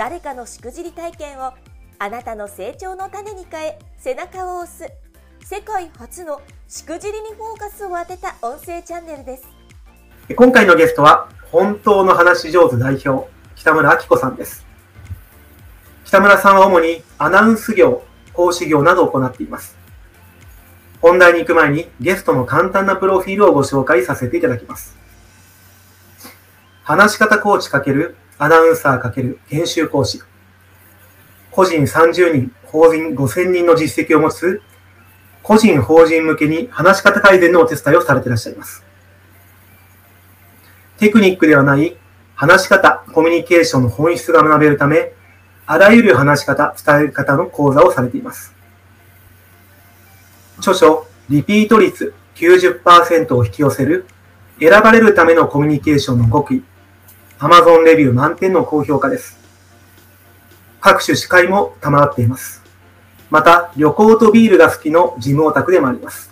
誰かのしくじり体験をあなたの成長の種に変え背中を押す。世界初のしくじりにフォーカスを当てた音声チャンネルです。今回のゲストは本当の話上手代表北村明子さんです。北村さんは主にアナウンス業講師業などを行っています。本題に行く前にゲストの簡単なプロフィールをご紹介させていただきます。話し方コーチ×アナウンサー×研修講師。個人30人、法人5000人の実績を持つ、個人、法人向けに話し方改善のお手伝いをされていらっしゃいます。テクニックではない話し方、コミュニケーションの本質が学べるため、あらゆる話し方、伝え方の講座をされています。著書、リピート率90%を引き寄せる、選ばれるためのコミュニケーションの極意、Amazon レビュー満点の高評価です。各種司会も賜っています。また、旅行とビールが好きの事務オタクでもあります。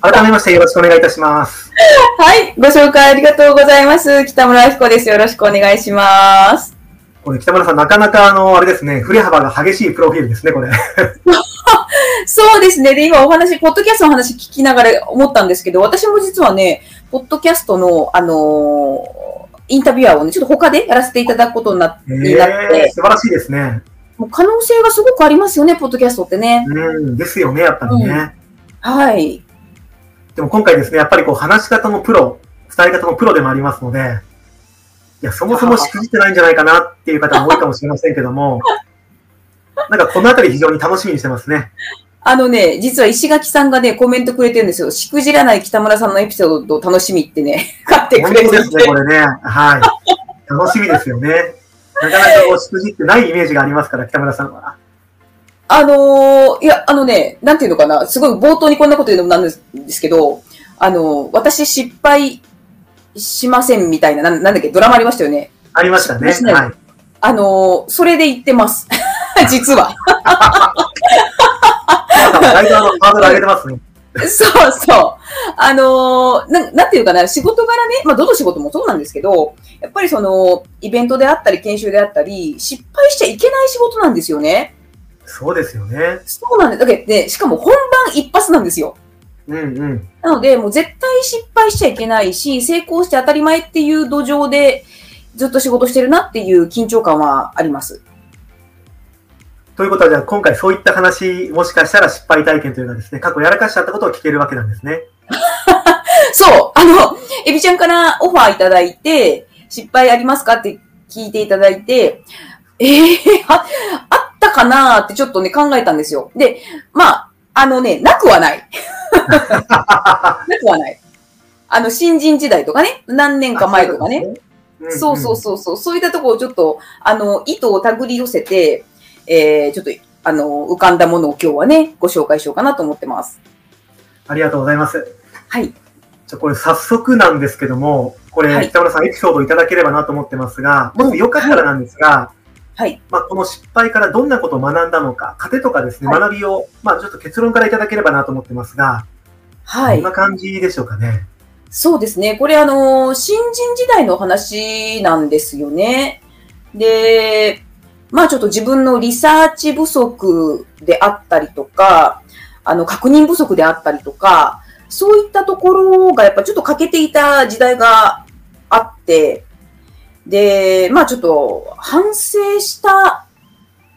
改めましてよろしくお願いいたします。はい、ご紹介ありがとうございます。北村彦です。よろしくお願いします。これ、北村さん、なかなかあの、あれですね、振れ幅が激しいプロフィールですね、これ。そうですね。で、今お話、ポッドキャストの話聞きながら思ったんですけど、私も実はね、ポッドキャストの、あのーインタビュアーをね、ちょっと他でやらせていただくことになって、素晴らしいですね。もう可能性がすごくありますよね、ポッドキャストってね。うん、ですよね、やっぱりね。うん、はい。でも今回ですね、やっぱりこう話し方のプロ、伝え方のプロでもありますので、いや、そもそもしくじってないんじゃないかなっていう方も多いかもしれませんけども、なんかこのあたり非常に楽しみにしてますね。あのね、実は石垣さんがね、コメントくれてるんですよ。しくじらない北村さんのエピソード楽しみってね、買ってくれてる。ですね、これね。はい。楽しみですよね。なかなかこう、しくじってないイメージがありますから、北村さんは。あのー、いや、あのね、なんていうのかな、すごい冒頭にこんなこと言うのもなんですけど、あのー、私失敗しませんみたいな、なんなんだっけ、ドラマありましたよね。ありましたね。はい。あのー、それで言ってます。実は。だいぶハードル上げてますね。そうそう。あのー、ななんていうかな、仕事柄ね、まあ、どの仕事もそうなんですけど、やっぱりその、イベントであったり、研修であったり、失敗しちゃいけない仕事なんですよね。そうですよね。そうなんです。だけで、しかも本番一発なんですよ。うんうん。なので、もう絶対失敗しちゃいけないし、成功して当たり前っていう土壌で、ずっと仕事してるなっていう緊張感はあります。ということは、じゃあ今回そういった話、もしかしたら失敗体験というかですね、過去やらかしちゃったことを聞けるわけなんですね。そう、あの、エビちゃんからオファーいただいて、失敗ありますかって聞いていただいて、ええー、あ、あったかなってちょっとね、考えたんですよ。で、まあ、あのね、なくはない。なくはない。あの、新人時代とかね、何年か前とかね。そうそうそうそう、そういったところをちょっと、あの、意図を手繰り寄せて、えー、ちょっと、あの、浮かんだものを今日はね、ご紹介しようかなと思ってます。ありがとうございます。はい。じゃこれ早速なんですけども、これ、北村さんエピソードいただければなと思ってますが、もしよかったらなんですが、はい。まあ、この失敗からどんなことを学んだのか、糧とかですね、はい、学びを、まあ、ちょっと結論からいただければなと思ってますが、はい。こんな感じでしょうかね？そうですね。これ、あの、新人時代の話なんですよね。で、まあちょっと自分のリサーチ不足であったりとか、あの、確認不足であったりとか、そういったところがやっぱちょっと欠けていた時代があって、で、まあちょっと反省した、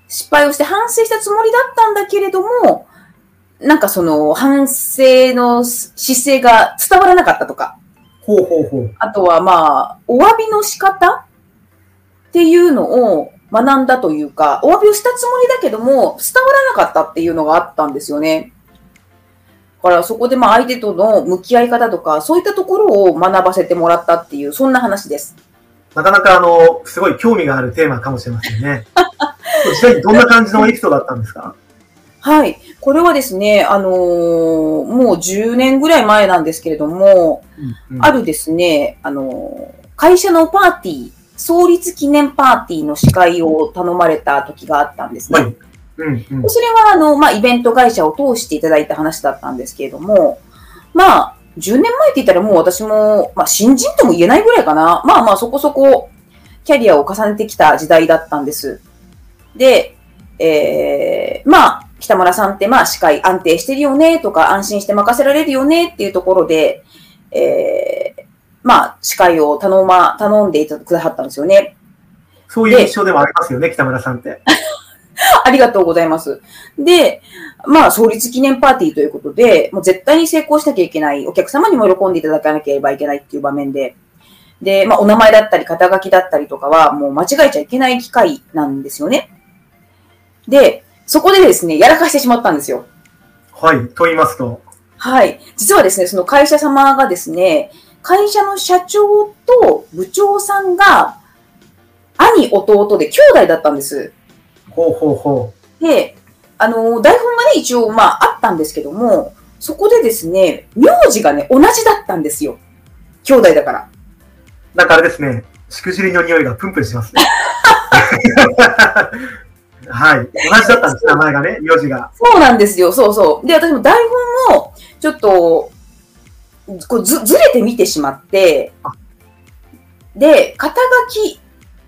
失敗をして反省したつもりだったんだけれども、なんかその反省の姿勢が伝わらなかったとか。ほうほうほう。あとはまあ、お詫びの仕方っていうのを学んだというか、お詫びをしたつもりだけども、伝わらなかったっていうのがあったんですよね。だからそこでまあ相手との向き合い方とか、そういったところを学ばせてもらったっていう、そんな話です。なかなかあの、すごい興味があるテーマかもしれませんね。実際にどんな感じのエピソードだったんですか？はい。これはですね、あのーもう10年ぐらい前なんですけれども、うんあるですね、あのー会社のパーティー、創立記念パーティーの司会を頼まれた時があったんですね。はい。うんうん。それは、あの、まあ、イベント会社を通していただいた話だったんですけれども、まあ、10年前って言ったらもう私も、まあ、新人とも言えないぐらいかな。まあまあ、そこそこ、キャリアを重ねてきた時代だったんです。で、えー、まあ、北村さんって、まあ、司会安定してるよね、とか、安心して任せられるよね、っていうところで、えー、まあ、司会を頼ま、頼んでいたくださったんですよね。そういう印象でもありますよね、北村さんって。ありがとうございます。で、まあ、創立記念パーティーということで、もう絶対に成功しなきゃいけない、お客様にも喜んでいただかなければいけないっていう場面で、で、まあ、お名前だったり、肩書きだったりとかは、もう間違えちゃいけない機会なんですよね。で、そこでですね、やらかしてしまったんですよ。はい。と言いますと。はい。実はですね、その会社様がですね、会社の社長と部長さんが、兄、弟で兄弟だったんです。ほうほうほで、あの、台本がね、一応、まあ、あったんですけども、そこでですね、名字がね、同じだったんですよ。兄弟だから。う。なんかあれですね、しくじりの匂いがプンプンしますね。はい。同じだったんです、名前がね、名字が。そうなんですよ、そうそう。で、私も台本を、ちょっと、こうず、ずれて見てしまって、で、肩書き、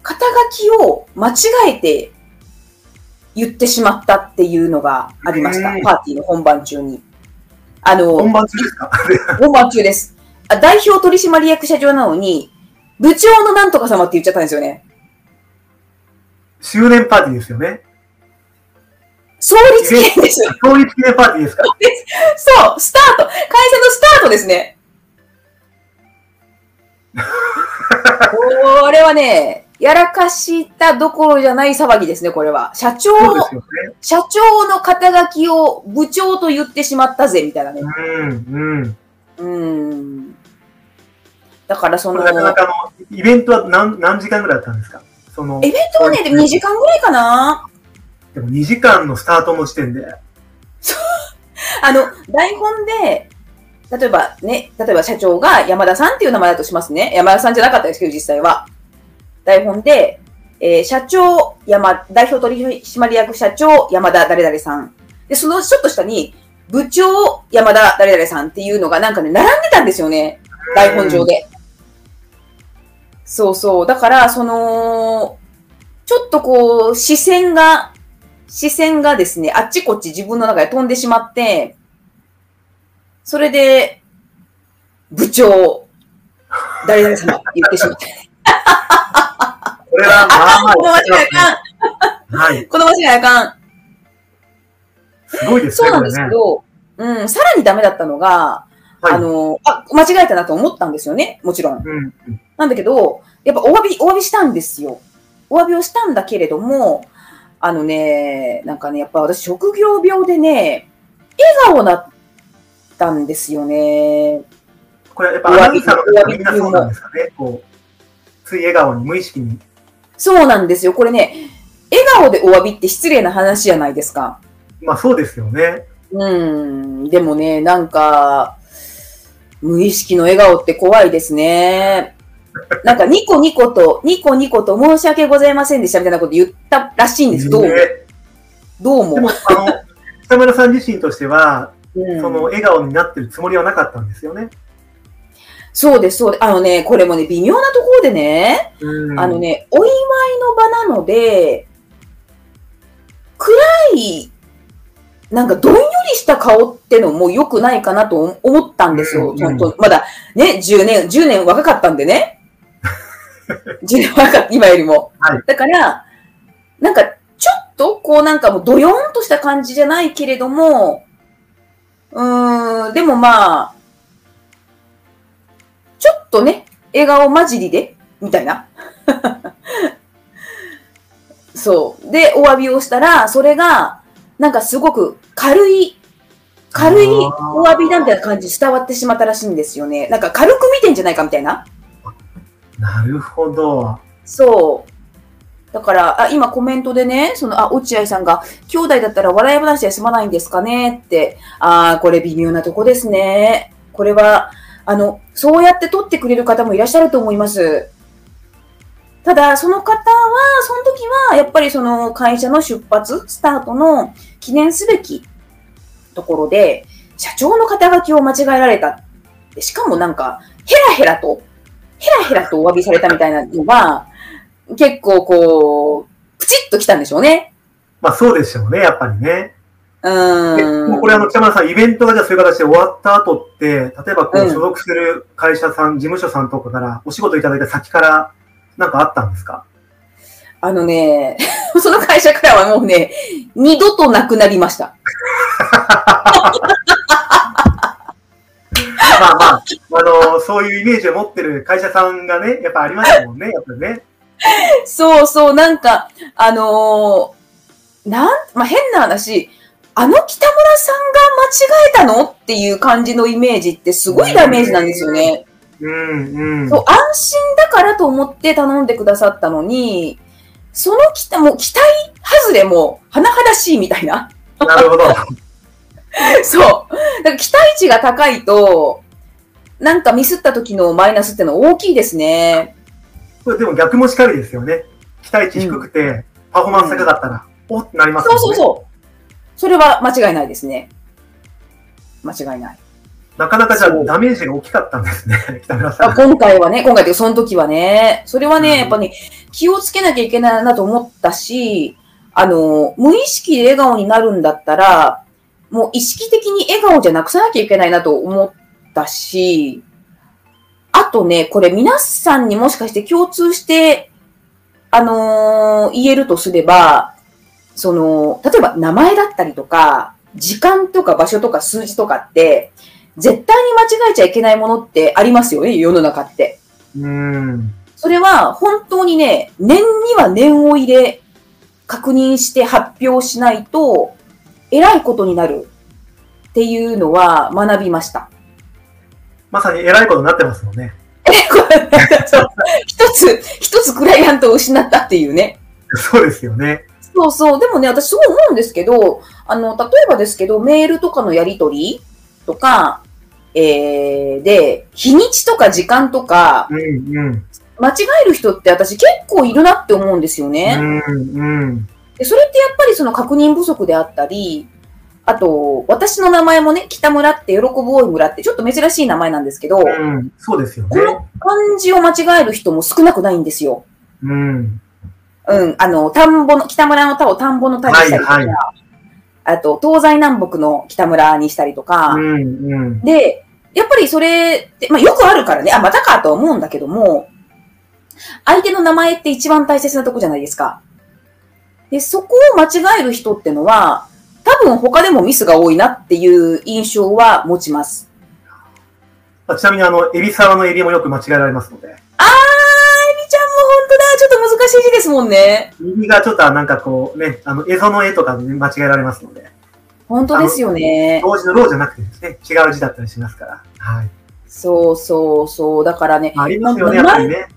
肩書きを間違えて言ってしまったっていうのがありましたうん。パーティーの本番中に。あの、本番中ですか？本番中です。あ代表取締役社長なのに、部長のなんとか様って言っちゃったんですよね。周年パーティーですよね？創立記念ですよ。創立記念パーティーですか？そう、スタート。会社のスタートですね。これはね、やらかしたどころじゃない騒ぎですね、これは。社長そうですよね。社長の肩書きを部長と言ってしまったぜ、みたいなね。うん、うん。うーん。だからその、なかなかあの、イベントは何何時間ぐらいだったんですか？その、イベントはね、でも2時間ぐらいかな。でも2時間のスタートの時点で、あの、台本で、例えばね、例えば社長が山田さんっていう名前だとしますね。山田さんじゃなかったですけど、実際は。台本で、えー社長、山、代表取締役社長、山田誰々さん。で、そのちょっと下に、部長、山田誰々さんっていうのがなんかね、並んでたんですよね。台本上で。そうそう。だから、その、ちょっとこう、視線が、視線がですね、あっちこっち自分の中で飛んでしまって、それで、部長、誰々様 言ってしまって。これはあかん、まあこの間違いあかまあ、はい。ん。この間違いあかん。すごいですね、そうなんで。すけど、うん、さらにダメだったのが、はいあの、あ、間違えたなと思ったんですよね、もちろん。うんうん。なんだけど、やっぱお詫び、お詫びしたんですよ。お詫びをしたんだけれども、あのね、なんかね、やっぱ私職業病でね、笑顔だったんですよね。これやっぱアナウンサーの方みんなそうなんですかね。こう、つい笑顔に無意識に。そうなんですよ。これね、笑顔でお詫びって失礼な話じゃないですか。まあそうですよね。うん。でもね、なんか、無意識の笑顔って怖いですね。なんかニコニコと、ニコニコと申し訳ございませんでしたみたいなこと言ったらしいんです。どう？も。ねどうも。あの、北村さん自身としては、うんその笑顔になってるつもりはなかったんですよね。そうです、そうです。あのね、これもね、微妙なところでね、うんあの。ね、お祝いの場なので、暗い、なんかどんよりした顔ってのも良くないかなと思ったんですよ。うんまだね、10年、10年若かったんでね。10年若かった、今よりも。はいだから、なんかちょっとこうなんかもうドヨーンとした感じじゃないけれども、うでもまあ、ちょっとね、笑顔混じりで、みたいな。そう。で、お詫びをしたら、それが、なんかすごく軽い、軽いお詫びだみたいな感じで伝わってしまったらしいんですよね。なんか軽く見てんじゃないかみたいな。なるほど。そう。だから、あ、今コメントでね、その、あ、落合さんが、兄弟だったら笑い話で済まないんですかねって、あーこれ微妙なとこですね。これは、あの、そうやって撮ってくれる方もいらっしゃると思います。ただ、その方は、その時は、やっぱりその会社の出発、スタートの記念すべきところで、社長の肩書きを間違えられた。しかもなんか、ヘラヘラと、ヘラヘラとお詫びされたみたいなのは、結構こう、プチッときたんでしょうね。まあそうでしょうね、やっぱりね。うん。もうこれあの、北村さん、イベントがじゃあそういう形で終わった後って、例えばこううん所属する会社さん、事務所さんとかからお仕事いただいた先からなんかあったんですか？あのね、その会社からはもうね、二度となくなりました。まあまあ、あの、そういうイメージを持ってる会社さんがね、やっぱありますもんね、やっぱりね。そうそう、なんか、あのーなん、まあ、変な話、あの北村さんが間違えたのっていう感じのイメージってすごいダメージなんですよね。うん、うん。そう、安心だからと思って頼んでくださったのに、その期待、もう期待外れも、甚だしいみたいな。なるほど。そう。だから期待値が高いと、なんかミスった時のマイナスってのは大きいですね。これでも逆もしかりですよね。期待値低くて、パフォーマンス高かったら、おってなりますよね。そうそうそう。それは間違いないですね。間違いない。なかなかじゃあダメージが大きかったんですね、北村さあん。今回はね、今回ってその時はね、それはね、うんやっぱね、気をつけなきゃいけないなと思ったし、あの、無意識で笑顔になるんだったら、もう意識的に笑顔じゃなくさなきゃいけないなと思ったし、あとね、これ皆さんにもしかして共通して、あのー言えるとすれば、その、例えば名前だったりとか、時間とか場所とか数字とかって、絶対に間違えちゃいけないものってありますよね、世の中って。うん。それは本当にね、念には念を入れ、確認して発表しないと、えらいことになるっていうのは学びました。まさに偉いことになってますもんね。えこれそう一つ、一つクライアントを失ったっていうね。そうですよね。そうそう。でもね、私そう思うんですけど、あの、例えばですけど、メールとかのやりとりとか、えー、で、日にちとか時間とか、うん、うん。間違える人って私結構いるなって思うんですよね。うん、うん。でそれってやっぱりその確認不足であったり、あと、私の名前もね、北村って喜ぶ多い村ってちょっと珍しい名前なんですけど、うん、そうですよね。この漢字を間違える人も少なくないんですよ。うん。うん、あの、田んぼの、北村の田を田んぼの田にしたりとか、はいはいあと、東西南北の北村にしたりとか、うん、うん。で、やっぱりそれって、まあよくあるからね、あ、またかとは思うんだけども、相手の名前って一番大切なとこじゃないですか。で、そこを間違える人ってのは、多分他でもミスが多いなっていう印象は持ちます。まあちなみにあの、エビサワのエビもよく間違えられますので。あー、エビちゃんも本当だ、ちょっと難しい字ですもんね。エビがちょっとなんかこうね、あの、絵その絵とかで、ね、間違えられますので。本当ですよね。同時のローじゃなくてですね、違う字だったりしますから。はい。そうそうそう。だからね、まあ、ありますよね、やっぱりね。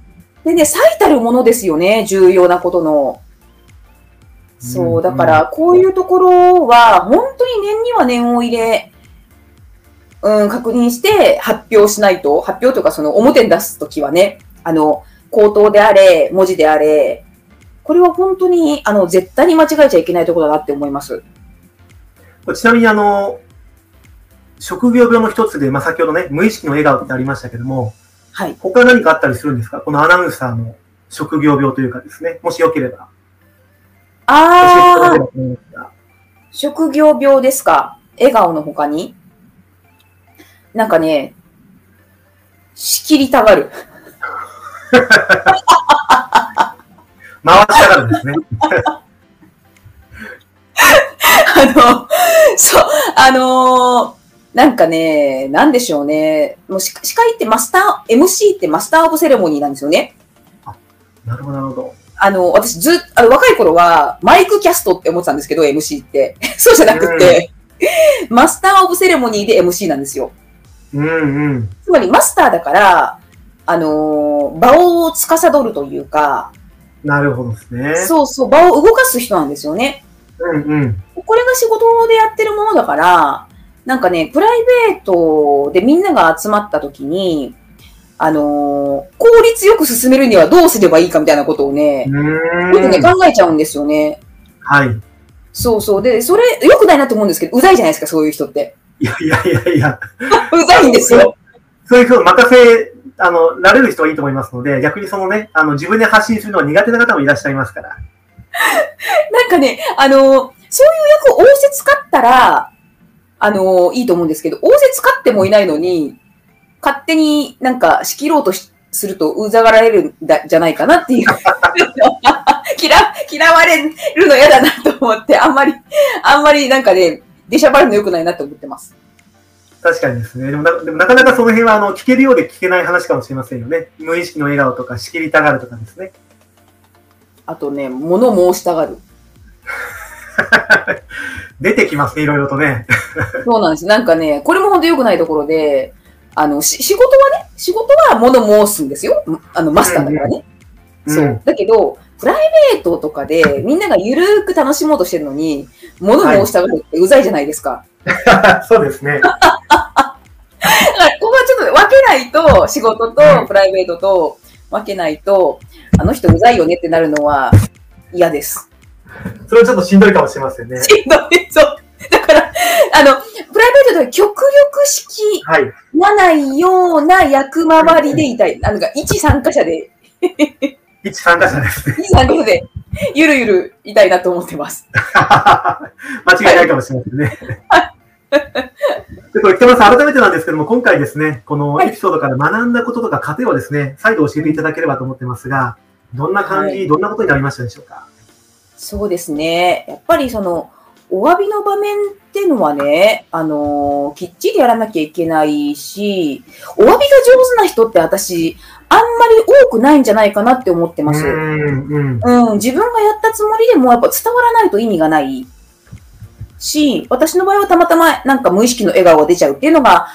でね、最たるものですよね、重要なことの。そうう、んだから、こういうところは、本当に念には念を入れ、うん、確認して発表しないと、発表とか、その表に出すときはね、あの、口頭であれ、文字であれ、これは本当に、あの、絶対に間違えちゃいけないところだなって思います。ちなみにあの、職業病の一つで、まあ、先ほどね、無意識の笑顔ってありましたけども、はい。他何かあったりするんですか？このアナウンサーの職業病というかですね、もしよければ。あー、教えていただければと思いますが職業病ですか？笑顔の他に？なんかね、仕切りたがる。回したがるんですね。あの、そう、あのーなんかね、なんでしょうね。もう司司会ってマスター、MC ってマスターオブセレモニーなんですよね。なるほど、なるほど。あの、私ずっあの若い頃はマイクキャストって思ってたんですけど、MC って。そうじゃなくて、マスターオブセレモニーで MC なんですよ。うんうん。つまりマスターだから、あのー場を司るというか、なるほどですね。そうそう、場を動かす人なんですよね。うんうん。これが仕事でやってるものだから、なんかね、プライベートでみんなが集まった時に、あのー効率よく進めるにはどうすればいいかみたいなことをね、よくね、ん。考えちゃうんですよね。はい。そうそう。で、それ、良くないなと思うんですけど、うざいじゃないですか、そういう人って。いやいやいやいや。うざいんですよ。そういう人を任せ、あの、られる人はいいと思いますので、逆にそのね、あの、自分で発信するのは苦手な方もいらっしゃいますから。なんかね、あのーそういう役を仰せ使ったら、あのーいいと思うんですけど、仰せ使ってもいないのに、勝手になんか仕切ろうとしするとうざがられるんだ、じゃないかなっていう。嫌、嫌われるの嫌だなと思って、あんまり、あんまりなんかね、出しゃばるの良くないなって思ってます。確かにですね。でもなでもなかなかその辺は、あの、聞けるようで聞けない話かもしれませんよね。無意識の笑顔とか、仕切りたがるとかですね。あとね、物申したがる。出てきますね、いろいろとね。そうなんです。なんかね、これも本当良くないところで、あの、し仕事はね、仕事は物申すんですよ。あの、マスターだからね。そう。ん。だけど、プライベートとかでみんながゆるーく楽しもうとしてるのに、物申したがるってうざいじゃないですか。そうですね。だから、ここはちょっと分けないと、仕事とプライベートと分けないと、あの人うざいよねってなるのは嫌です。それはちょっとしんどいかもしれませんね。しんどいそう。だから、あの、プライベートでは極力式はい。なないような役回りでいたい。なんか、一参加者で、一参加者ですね。一参加者で、ゆるゆるいたいなと思ってます。間違いないかもしれませんね。で、これ北村さん、改めてなんですけども、今回ですね、このはいエピソードから学んだこととか過程をですね、再度教えていただければと思ってますが、どんな感じ、はいどんなことになりましたでしょうか？そうですね。やっぱりその、お詫びの場面っていうのはね、あのーきっちりやらなきゃいけないし、お詫びが上手な人って私、あんまり多くないんじゃないかなって思ってます。うーん、うん。うん、自分がやったつもりでもやっぱ伝わらないと意味がないし、私の場合はたまたまなんか無意識の笑顔が出ちゃうっていうのが、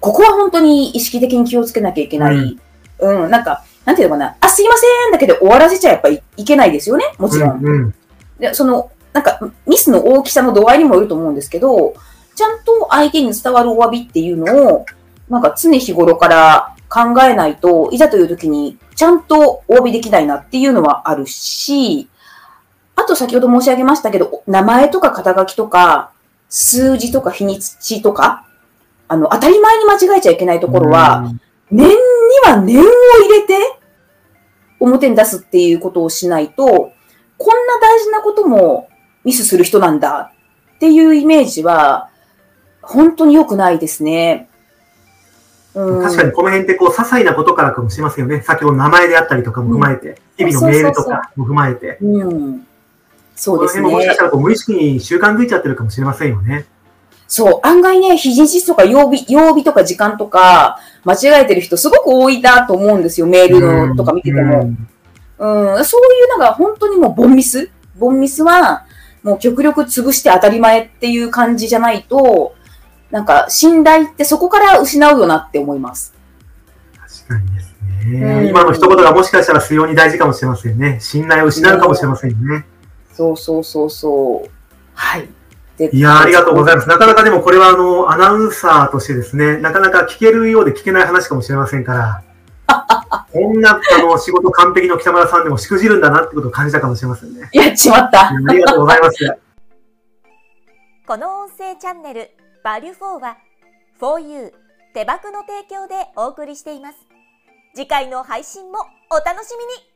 ここは本当に意識的に気をつけなきゃいけない。うん、なんか、なんていうのかな、あ、すいませんだけど終わらせちゃやっぱりいけないですよね、もちろん。うん、うん。で、その、なんか、ミスの大きさの度合いにもよると思うんですけど、ちゃんと相手に伝わるお詫びっていうのを、なんか常日頃から考えないと、いざという時にちゃんとお詫びできないなっていうのはあるし、あと先ほど申し上げましたけど、名前とか肩書きとか、数字とか日にちとか、あの、当たり前に間違えちゃいけないところは、念には念を入れて、表に出すっていうことをしないと、こんな大事なこともミスする人なんだっていうイメージは、本当に良くないですね。うん、確かにこの辺ってこう、些細なことからかもしれませんよね。先ほど名前であったりとかも踏まえて、日々のメールとかも踏まえて。うん。そうですこの辺ももしかねした。らこう無意識に習慣づいちゃってるかもしれませんよね。そう、案外ね、日にちとか曜日、曜日とか時間とか、間違えてる人すごく多いなと思うんですよ、メールのとか見てても。うんうん、そういうのが本当にもうボンミスボンミスは、もう極力潰して当たり前っていう感じじゃないと、なんか信頼ってそこから失うよなって思います。確かにですね。うん今の一言がもしかしたら非常に大事かもしれませんね。信頼を失うかもしれませんね。そうそうそうそう。はい。でいやーありがとうございます。なかなかでもこれはあの、アナウンサーとしてですね、なかなか聞けるようで聞けない話かもしれませんから、こんなあの仕事完璧の北村さんでもしくじるんだなってことを感じたかもしれませんね。やっちまった。ありがとうございます。この音声チャンネルバリュフォーは 4U 手箱の提供でお送りしています次回の配信もお楽しみに